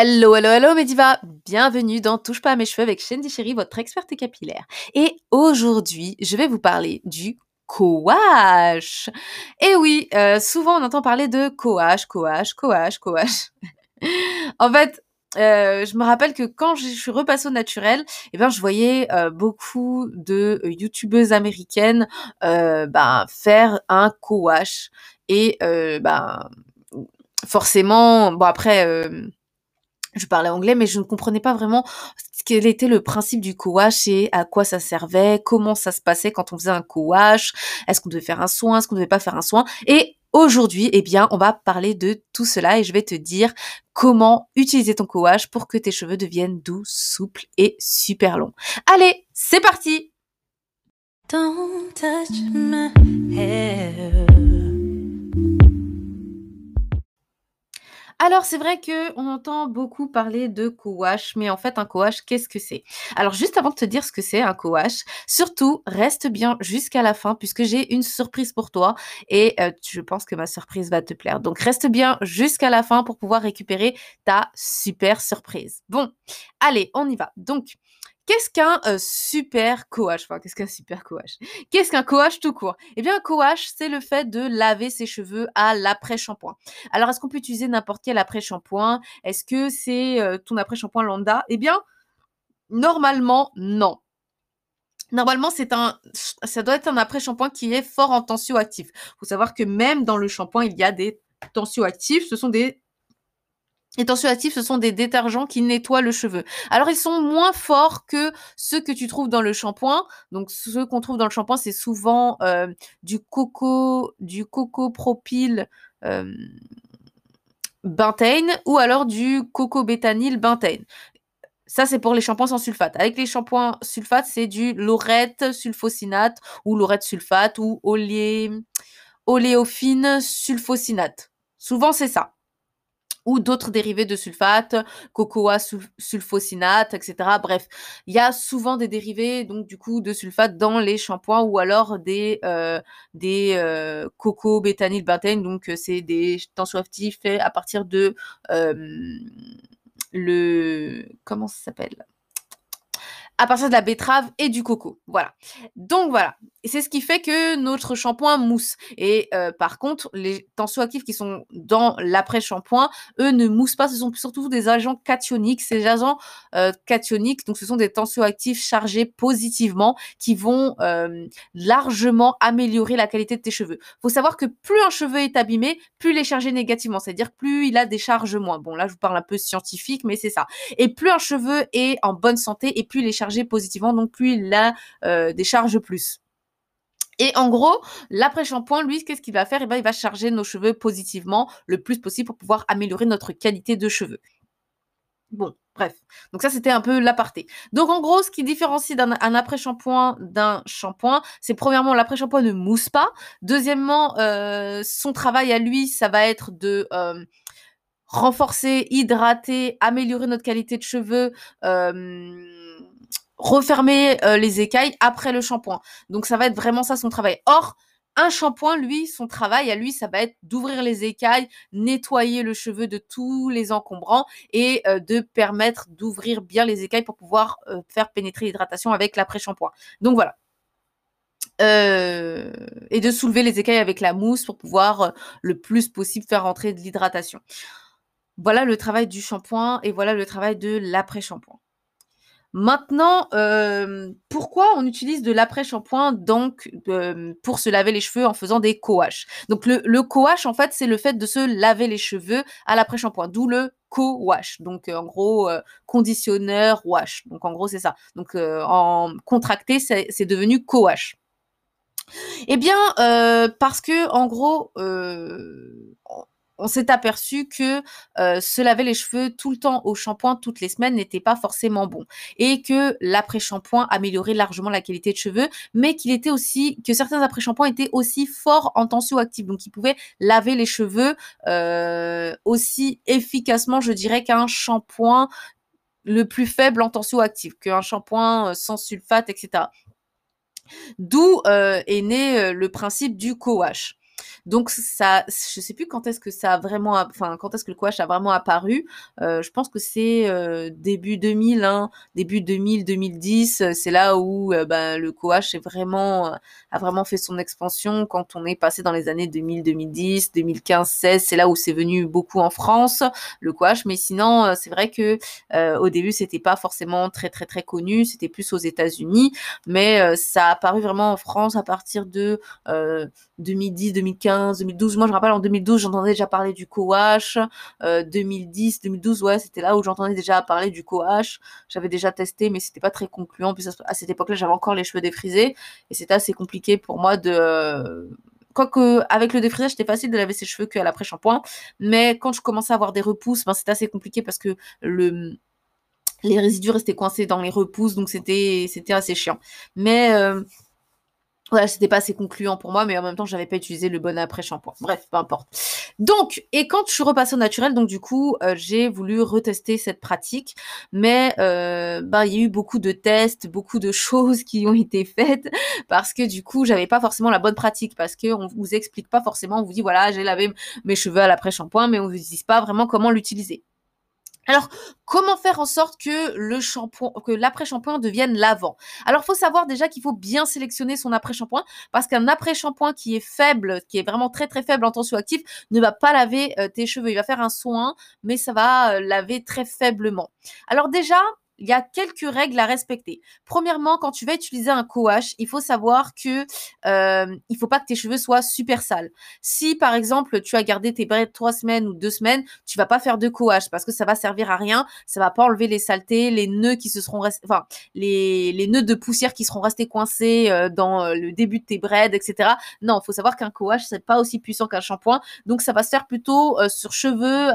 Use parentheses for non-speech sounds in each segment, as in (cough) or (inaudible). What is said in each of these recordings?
Hello, hello, hello Mediva Bienvenue dans Touche pas à mes cheveux avec Shandy Chéri, votre experte capillaire. Et aujourd'hui, je vais vous parler du coash. Et oui, euh, souvent on entend parler de coash, coash, coash, coash. (laughs) en fait, euh, je me rappelle que quand je suis repassée au naturel, eh ben je voyais euh, beaucoup de youtubeuses américaines ben, faire un co-wash et ben forcément, bon après je parlais anglais, mais je ne comprenais pas vraiment quel était le principe du co-wash et à quoi ça servait, comment ça se passait quand on faisait un co-wash, est-ce qu'on devait faire un soin, est-ce qu'on devait pas faire un soin. Et aujourd'hui, eh bien, on va parler de tout cela et je vais te dire comment utiliser ton co-wash pour que tes cheveux deviennent doux, souples et super longs. Allez, c'est parti! Don't touch my hair. Alors c'est vrai que on entend beaucoup parler de co-wash, mais en fait un co-wash, qu'est-ce que c'est? Alors juste avant de te dire ce que c'est un co-wash, surtout reste bien jusqu'à la fin puisque j'ai une surprise pour toi et euh, je pense que ma surprise va te plaire. Donc reste bien jusqu'à la fin pour pouvoir récupérer ta super surprise. Bon, allez, on y va. Donc Qu'est-ce qu'un euh, super coach? Enfin, qu'est-ce qu'un super coach? Qu'est-ce qu'un coach tout court? Eh bien, un coach, c'est le fait de laver ses cheveux à l'après-shampoing. Alors, est-ce qu'on peut utiliser n'importe quel après-shampoing? Est-ce que c'est euh, ton après-shampoing lambda? Eh bien, normalement, non. Normalement, ça doit être un après-shampoing qui est fort en tensioactif. Il faut savoir que même dans le shampoing, il y a des tensioactifs. Ce sont des les tensioactifs, ce sont des détergents qui nettoient le cheveu. Alors, ils sont moins forts que ceux que tu trouves dans le shampoing. Donc, ceux qu'on trouve dans le shampoing, c'est souvent euh, du coco, du coco propyl euh, bentane ou alors du coco bétanyl bentane. Ça, c'est pour les shampoings sans sulfate. Avec les shampoings sulfate, c'est du laurette sulfosinate ou laurette sulfate ou olé... oléophine sulfosinate. Souvent, c'est ça ou d'autres dérivés de sulfate, cocoa sulfosinate, etc. Bref, il y a souvent des dérivés donc du coup de sulfate dans les shampoings ou alors des euh, des euh, coco bétanyl bentane donc euh, c'est des tensioactifs faits à partir de le comment ça s'appelle? À partir de la betterave et du coco. Voilà. Donc voilà. C'est ce qui fait que notre shampoing mousse. Et euh, par contre, les tensioactifs qui sont dans l'après-shampoing, eux ne moussent pas. Ce sont surtout des agents cationiques. Ces agents euh, cationiques, donc ce sont des tensioactifs chargés positivement qui vont euh, largement améliorer la qualité de tes cheveux. faut savoir que plus un cheveu est abîmé, plus il est chargé négativement. C'est-à-dire plus il a des charges moins. Bon, là, je vous parle un peu scientifique, mais c'est ça. Et plus un cheveu est en bonne santé et plus il est chargé positivement, donc plus il a des charges plus. Et en gros, l'après-shampoing, lui, qu'est-ce qu'il va faire? Eh ben, il va charger nos cheveux positivement le plus possible pour pouvoir améliorer notre qualité de cheveux. Bon, bref. Donc ça, c'était un peu l'aparté. Donc en gros, ce qui différencie d'un après-shampoing d'un shampoing, c'est premièrement, l'après-shampoing ne mousse pas. Deuxièmement, euh, son travail à lui, ça va être de euh, renforcer, hydrater, améliorer notre qualité de cheveux. Euh, refermer euh, les écailles après le shampoing. Donc ça va être vraiment ça son travail. Or, un shampoing, lui, son travail à lui, ça va être d'ouvrir les écailles, nettoyer le cheveu de tous les encombrants et euh, de permettre d'ouvrir bien les écailles pour pouvoir euh, faire pénétrer l'hydratation avec l'après-shampoing. Donc voilà. et de soulever les écailles avec la mousse pour pouvoir le plus possible faire rentrer de l'hydratation. Voilà le travail du shampoing et voilà le travail de l'après-shampoing. Maintenant, euh, pourquoi on utilise de l'après-shampoing donc pour se laver les cheveux en faisant des co-wash? Donc le, le co-wash en fait c'est le fait de se laver les cheveux à l'après-shampoing, d'où le co-wash. Donc euh, en gros euh, conditionneur wash. Donc en gros c'est ça. Donc en contracté c'est devenu co-wash. Eh bien, parce que en gros, on s'est aperçu que euh, se laver les cheveux tout le temps au shampoing toutes les semaines n'était pas forcément bon et que l'après-shampoing améliorait largement la qualité de cheveux, mais qu'il était aussi que certains après-shampoings étaient aussi forts en tensioactif, donc ils pouvaient laver les cheveux euh, aussi efficacement, je dirais, qu'un shampoing le plus faible en tensioactif, qu'un shampoing euh, sans sulfate, etc. D'où est né le principe du co-wash. Donc ça, je sais plus quand est-ce que ça a vraiment, quand est-ce que le coach a vraiment apparu. Euh, je pense que c'est euh, début 2000, hein, début 2000, 2010. c'est là où ben, le vraiment a vraiment fait son expansion quand on est passé dans les années 2000, 2010, 2015, 16. C'est là où c'est venu beaucoup en France le coach. Mais sinon, c'est vrai que au début c'était pas forcément très très très connu. C'était plus aux États-Unis, mais ça a apparu vraiment en France à partir de 2010, 2015, 2012. Moi, je me rappelle en 2012, j'entendais déjà parler du coash. 2010, 2012, ouais, c'était là où j'entendais déjà parler du coash. J'avais déjà testé, mais c'était pas très concluant. Puis à cette époque-là, j'avais encore les cheveux défrisés et c'était assez compliqué pour moi de quoique avec le défrisage c'était facile de laver ses cheveux qu'à l'après-shampoing mais quand je commençais à avoir des repousses ben, c'était assez compliqué parce que le les résidus restaient coincés dans les repousses donc c'était c'était assez chiant mais euh, voilà, c'était pas assez concluant pour moi, mais en même temps, j'avais pas utilisé le bon après-shampoing. Bref, peu importe. Donc, et quand je suis repassée au naturel, donc du coup, euh, j'ai voulu retester cette pratique, mais euh, bah, il y a eu beaucoup de tests, beaucoup de (laughs) choses qui ont été faites, parce que du coup, j'avais pas forcément la bonne pratique, parce que on vous explique pas forcément, on vous dit voilà, j'ai lavé mes cheveux à l'après-shampoing, mais on vous dit pas vraiment comment l'utiliser. Alors, comment faire en sorte que le shampoing, que l'après-shampoing devienne lavant? Alors, faut savoir déjà qu'il faut bien sélectionner son après-shampoing parce qu'un après-shampoing qui est faible, qui est vraiment très très faible en tension active, ne va pas laver euh, tes cheveux. Il va faire un soin, mais ça va euh, laver très faiblement. Alors déjà, il y a quelques règles à respecter. Premièrement, quand tu vas utiliser un co-wash, il faut savoir que euh, il faut pas que tes cheveux soient super sales. Si par exemple tu as gardé tes braids trois semaines ou deux semaines, tu vas pas faire de co-wash parce que ça va servir à rien. Ça va pas enlever les saletés, les nœuds qui se seront enfin les, nœuds de poussière qui seront restés coincés euh, dans euh, le début de tes braids, etc. Non, il faut savoir qu'un co-wash c'est pas aussi puissant qu'un shampoing, donc ça va se faire plutôt euh, sur cheveux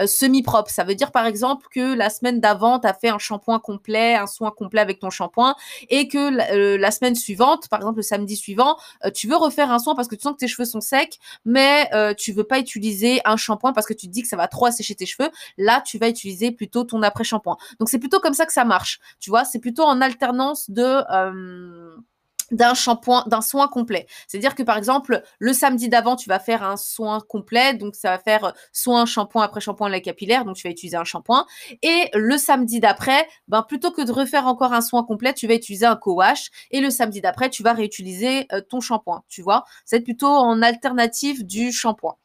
euh, semi-propre. Ça veut dire par exemple que la semaine d'avant, tu as fait un shampoing complet, un soin complet avec ton shampoing et que la, euh, semaine suivante, par exemple le samedi suivant, euh, tu veux refaire un soin parce que tu sens que tes cheveux sont secs, mais tu veux pas utiliser un shampoing parce que tu te dis que ça va trop assécher tes cheveux. Là, tu vas utiliser plutôt ton après-shampoing. Donc c'est plutôt comme ça que ça marche. Tu vois, c'est plutôt en alternance de d'un shampoing, d'un soin complet. C'est-à-dire que par exemple, le samedi d'avant, tu vas faire un soin complet, donc ça va faire soin, shampoing après shampoing lait capillaire, donc tu vas utiliser un shampoing. Et le samedi d'après, ben plutôt que de refaire encore un soin complet, tu vas utiliser un co-wash. Et le samedi d'après, tu vas réutiliser euh, ton shampoing. Tu vois, c'est plutôt en alternative du shampoing.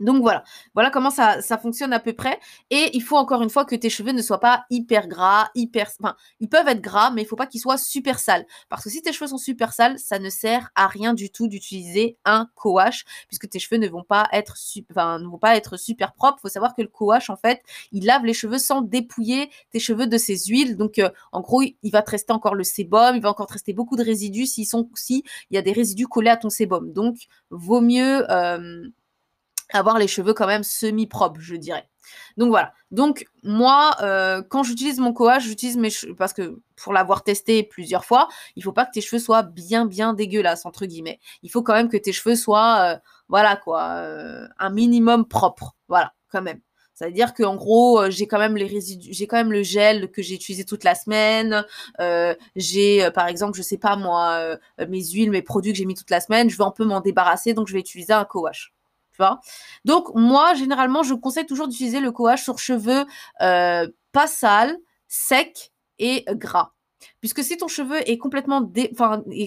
Donc voilà, voilà comment ça, fonctionne à peu près. Et il faut encore une fois que tes cheveux ne soient pas hyper gras, hyper... Enfin, ils peuvent être gras, mais il faut pas qu'ils soient super sales. Parce que si tes cheveux sont super sales, ça ne sert à rien du tout d'utiliser un co-wash, puisque tes cheveux ne vont pas être, ne vont pas être super propres. Il faut savoir que le co-wash, en fait, il lave les cheveux sans dépouiller tes cheveux de ces huiles. Donc, euh, en gros, il va te rester encore le sébum, il va encore te rester beaucoup de résidus sont, si il y a des résidus collés à ton sébum. Donc, vaut mieux... Euh, avoir les cheveux quand même semi-propres, je dirais. Donc voilà. Donc moi, euh, quand j'utilise mon coage, j'utilise mes cheveux parce que pour l'avoir testé plusieurs fois, il faut pas que tes cheveux soient bien bien dégueulasses entre guillemets. Il faut quand même que tes cheveux soient, euh, voilà quoi, euh, un minimum propre. Voilà, quand même. Ça veut dire qu'en gros, j'ai quand même les résidus, j'ai quand même le gel que j'ai utilisé toute la semaine. j'ai, par exemple, je sais pas moi, mes huiles, mes produits que j'ai mis toute la semaine. Je veux un peu m'en débarrasser, donc je vais utiliser un co-wash. Donc, moi, généralement, je conseille toujours d'utiliser le coage sur cheveux euh, pas sales, secs et gras. Puisque si ton cheveu est complètement,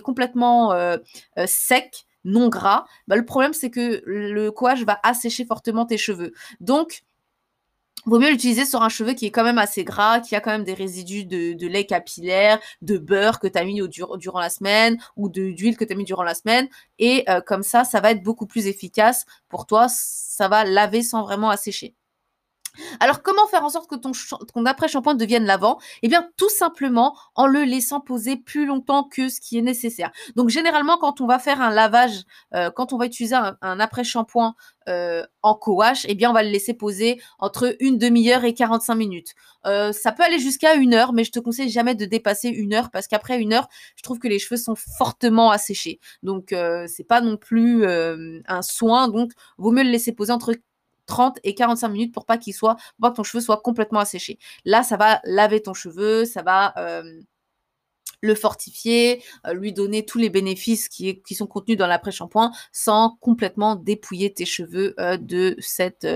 complètement euh, euh, sec, non gras, bah, le problème c'est que le coage va assécher fortement tes cheveux. Donc, vaut mieux l'utiliser sur un cheveu qui est quand même assez gras, qui a quand même des résidus de, lait capillaire, de beurre que tu as mis durant la semaine ou d'huile que tu as mis durant la semaine. Et euh, comme ça, ça va être beaucoup plus efficace pour toi. Ça va laver sans vraiment assécher. Alors, comment faire en sorte que ton, après-shampoing devienne lavant? Eh bien, tout simplement en le laissant poser plus longtemps que ce qui est nécessaire. Donc, généralement, quand on va faire un lavage, euh, quand on va utiliser un, après-shampoing euh, en co-wash, eh bien, on va le laisser poser entre une demi-heure et 45 minutes. Euh, ça peut aller jusqu'à une heure, mais je te conseille jamais de dépasser une heure parce qu'après une heure, je trouve que les cheveux sont fortement asséchés. Donc, c'est pas non plus un soin. Donc, vaut mieux le laisser poser entre 30 et 45 minutes pour pas qu'il soit, pour que ton cheveu soit complètement asséché. Là, ça va laver ton cheveu, ça va, euh, le fortifier, euh, lui donner tous les bénéfices qui, sont contenus dans l'après-shampoing sans complètement dépouiller tes cheveux euh, de cette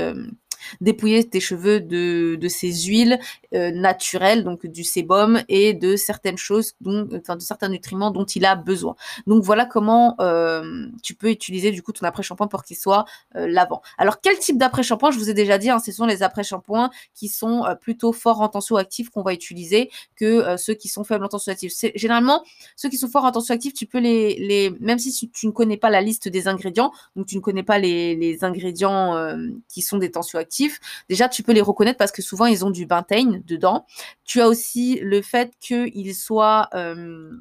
dépouiller tes cheveux de, ces huiles euh, naturelles, donc du sébum et de certaines choses, enfin de certains nutriments dont il a besoin. Donc voilà comment euh, tu peux utiliser du coup ton après-shampoing pour qu'il soit euh, lavant. Alors quel type d'après-shampoing? Je vous ai déjà dit, hein, ce sont les après-shampoings qui sont plutôt forts en tensioactifs qu'on va utiliser que ceux qui sont faibles en tensioactifs. Généralement ceux qui sont forts en tensioactifs, tu peux les, même si tu ne connais pas la liste des ingrédients, donc tu ne connais pas les, ingrédients qui sont des tensioactifs déjà tu peux les reconnaître parce que souvent ils ont du bentane dedans. Tu as aussi le fait qu'ils soient euh,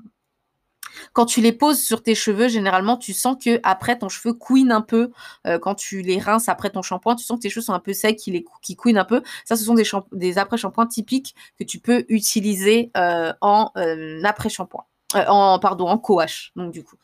quand tu les poses sur tes cheveux, généralement, tu sens que après ton cheveu couine un peu. Euh, quand tu les rinces après ton shampoing, tu sens que tes cheveux sont un peu secs, qui, couinent un peu. Ça, ce sont des, après-shampoings typiques que tu peux utiliser euh, en après-shampoing. En, pardon, en co-wash, donc du coup.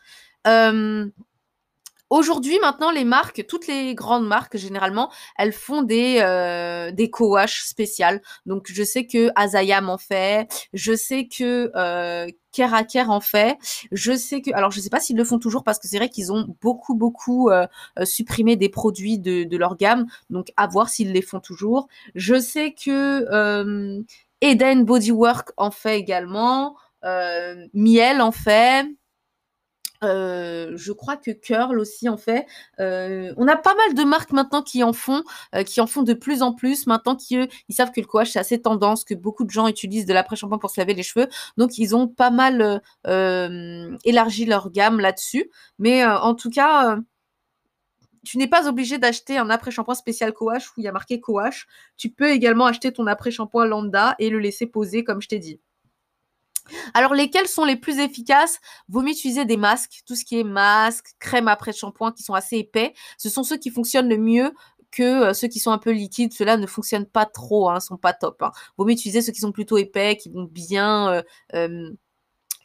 Aujourd'hui, maintenant, les marques, toutes les grandes marques, généralement, elles font des, euh, des co-wash spéciales. Donc, je sais que Azayam en fait, je sais que euh, Keraker en fait, je sais que, alors je sais pas s'ils le font toujours parce que c'est vrai qu'ils ont beaucoup, beaucoup euh, euh, supprimé des produits de, de leur gamme. Donc, à voir s'ils les font toujours. Je sais que euh, Eden Bodywork en fait également. Euh, Miel en fait. Euh, je crois que Curl aussi en fait. Euh, on a pas mal de marques maintenant qui en font, euh, qui en font de plus en plus maintenant, qui eux, ils savent que le coach c'est assez tendance, que beaucoup de gens utilisent de l'après-shampoing pour se laver les cheveux, donc ils ont pas mal élargi leur gamme là-dessus. Mais en tout cas tu n'es pas obligé d'acheter un après-shampoing spécial coash où il y a marqué coash. Tu peux également acheter ton après-shampoing lambda et le laisser poser comme je t'ai dit. Alors, lesquels sont les plus efficaces? Vaut mieux utiliser des masques, tout ce qui est masque, crème après shampoing qui sont assez épais. Ce sont ceux qui fonctionnent le mieux que euh, ceux qui sont un peu liquides. Ceux-là ne fonctionnent pas trop, hein, sont pas top. Hein. Vaut mieux utiliser ceux qui sont plutôt épais, qui vont bien euh, euh,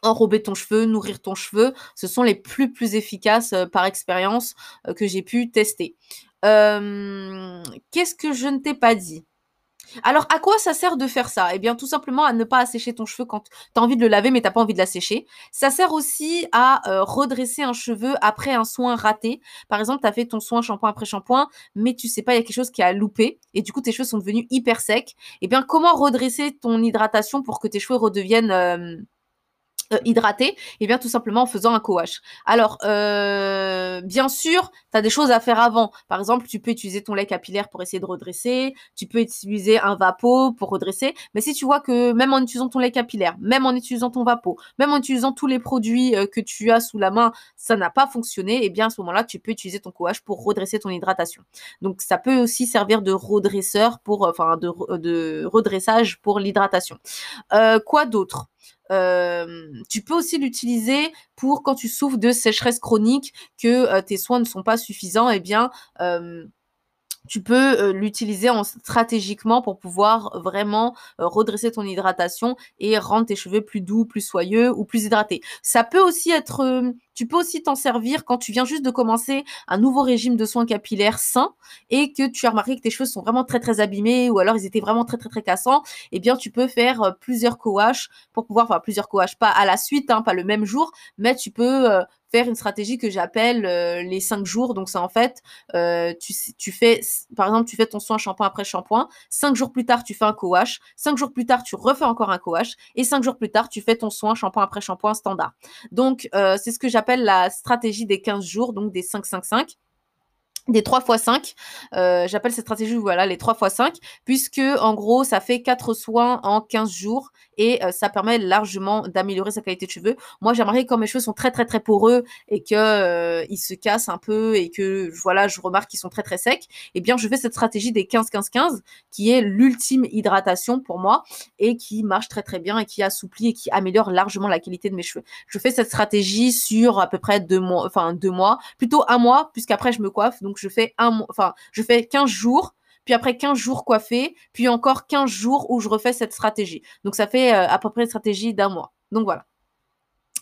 enrober ton cheveu, nourrir ton cheveu. Ce sont les plus efficaces par expérience que j'ai pu tester. Qu'est-ce que je ne t'ai pas dit? Alors, à quoi ça sert de faire ça? Eh bien, tout simplement à ne pas assécher ton cheveu quand tu as envie de le laver, mais tu pas envie de l'assécher. Ça sert aussi à euh, redresser un cheveu après un soin raté. Par exemple, tu as fait ton soin shampoing après shampoing, mais tu sais pas, il y a quelque chose qui a loupé, et du coup, tes cheveux sont devenus hyper secs. Eh bien, comment redresser ton hydratation pour que tes cheveux redeviennent... Euh, hydraté Et eh bien tout simplement en faisant un co-wash. Alors, euh, bien sûr, tu as des choses à faire avant. Par exemple, tu peux utiliser ton lait capillaire pour essayer de redresser, tu peux utiliser un vapeau pour redresser, mais si tu vois que même en utilisant ton lait capillaire, même en utilisant ton vapeau, même en utilisant tous les produits euh, que tu as sous la main, ça n'a pas fonctionné, et eh bien à ce moment-là, tu peux utiliser ton co-wash pour redresser ton hydratation. Donc ça peut aussi servir de redresseur pour, enfin de, redressage pour l'hydratation. Euh, quoi d'autre? Euh, tu peux aussi l'utiliser pour quand tu souffres de sécheresse chronique, que euh, tes soins ne sont pas suffisants, eh bien euh, tu peux euh, l'utiliser en, stratégiquement pour pouvoir vraiment euh, redresser ton hydratation et rendre tes cheveux plus doux, plus soyeux ou plus hydratés. Ça peut aussi être, euh, tu peux aussi t'en servir quand tu viens juste de commencer un nouveau régime de soins capillaires sain et que tu as remarqué que tes cheveux sont vraiment très très abîmés ou alors ils étaient vraiment très très très cassants. Eh bien, tu peux faire plusieurs co-wash pour pouvoir, enfin plusieurs co-wash, pas à la suite, hein, pas le même jour, mais tu peux faire une stratégie que j'appelle euh, les cinq jours. Donc, c'est en fait, euh, tu, fais, par exemple, tu fais ton soin shampoing après shampoing. Cinq jours plus tard, tu fais un co-wash. Cinq jours plus tard, tu refais encore un co-wash. Et cinq jours plus tard, tu fais ton soin shampoing après shampoing standard. Donc, euh, c'est ce que j'appelle la stratégie des 15 jours, donc des 5-5-5 des 3 x 5. Euh, J'appelle cette stratégie, voilà, les 3 x 5, puisque en gros, ça fait 4 soins en 15 jours et euh, ça permet largement d'améliorer sa qualité de cheveux. Moi, j'aimerais quand mes cheveux sont très très très poreux et que euh, ils se cassent un peu et que voilà, je remarque qu'ils sont très très secs, eh bien, je fais cette stratégie des 15-15-15 qui est l'ultime hydratation pour moi et qui marche très très bien et qui assouplit et qui améliore largement la qualité de mes cheveux. Je fais cette stratégie sur à peu près deux mois, enfin deux mois, plutôt un mois, puisqu'après je me coiffe, je fais un, enfin, je fais 15 jours puis après 15 jours coiffés, puis encore 15 jours où je refais cette stratégie. Donc ça fait euh, à peu près une stratégie d'un mois. Donc voilà.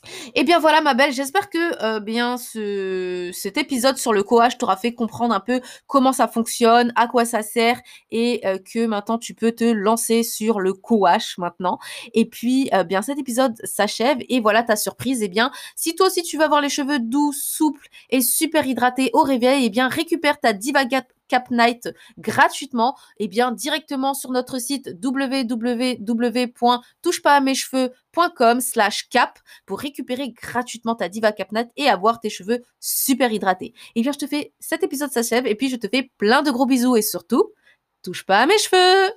Et eh bien voilà ma belle, j'espère que euh, bien ce, cet épisode sur le coach t'aura fait comprendre un peu comment ça fonctionne, à quoi ça sert et euh, que maintenant tu peux te lancer sur le coach maintenant. Et puis euh, bien cet épisode s'achève et voilà ta surprise. Et eh bien si toi aussi tu veux avoir les cheveux doux, souples et super hydratés au réveil, et eh bien récupère ta Divagat Cap Night gratuitement, et bien directement sur notre site www.touchepasmecheveux.com slash cap pour récupérer gratuitement ta diva Cap Night et avoir tes cheveux super hydratés. Et bien je te fais cet épisode s'achève et puis je te fais plein de gros bisous et surtout touche pas à mes cheveux.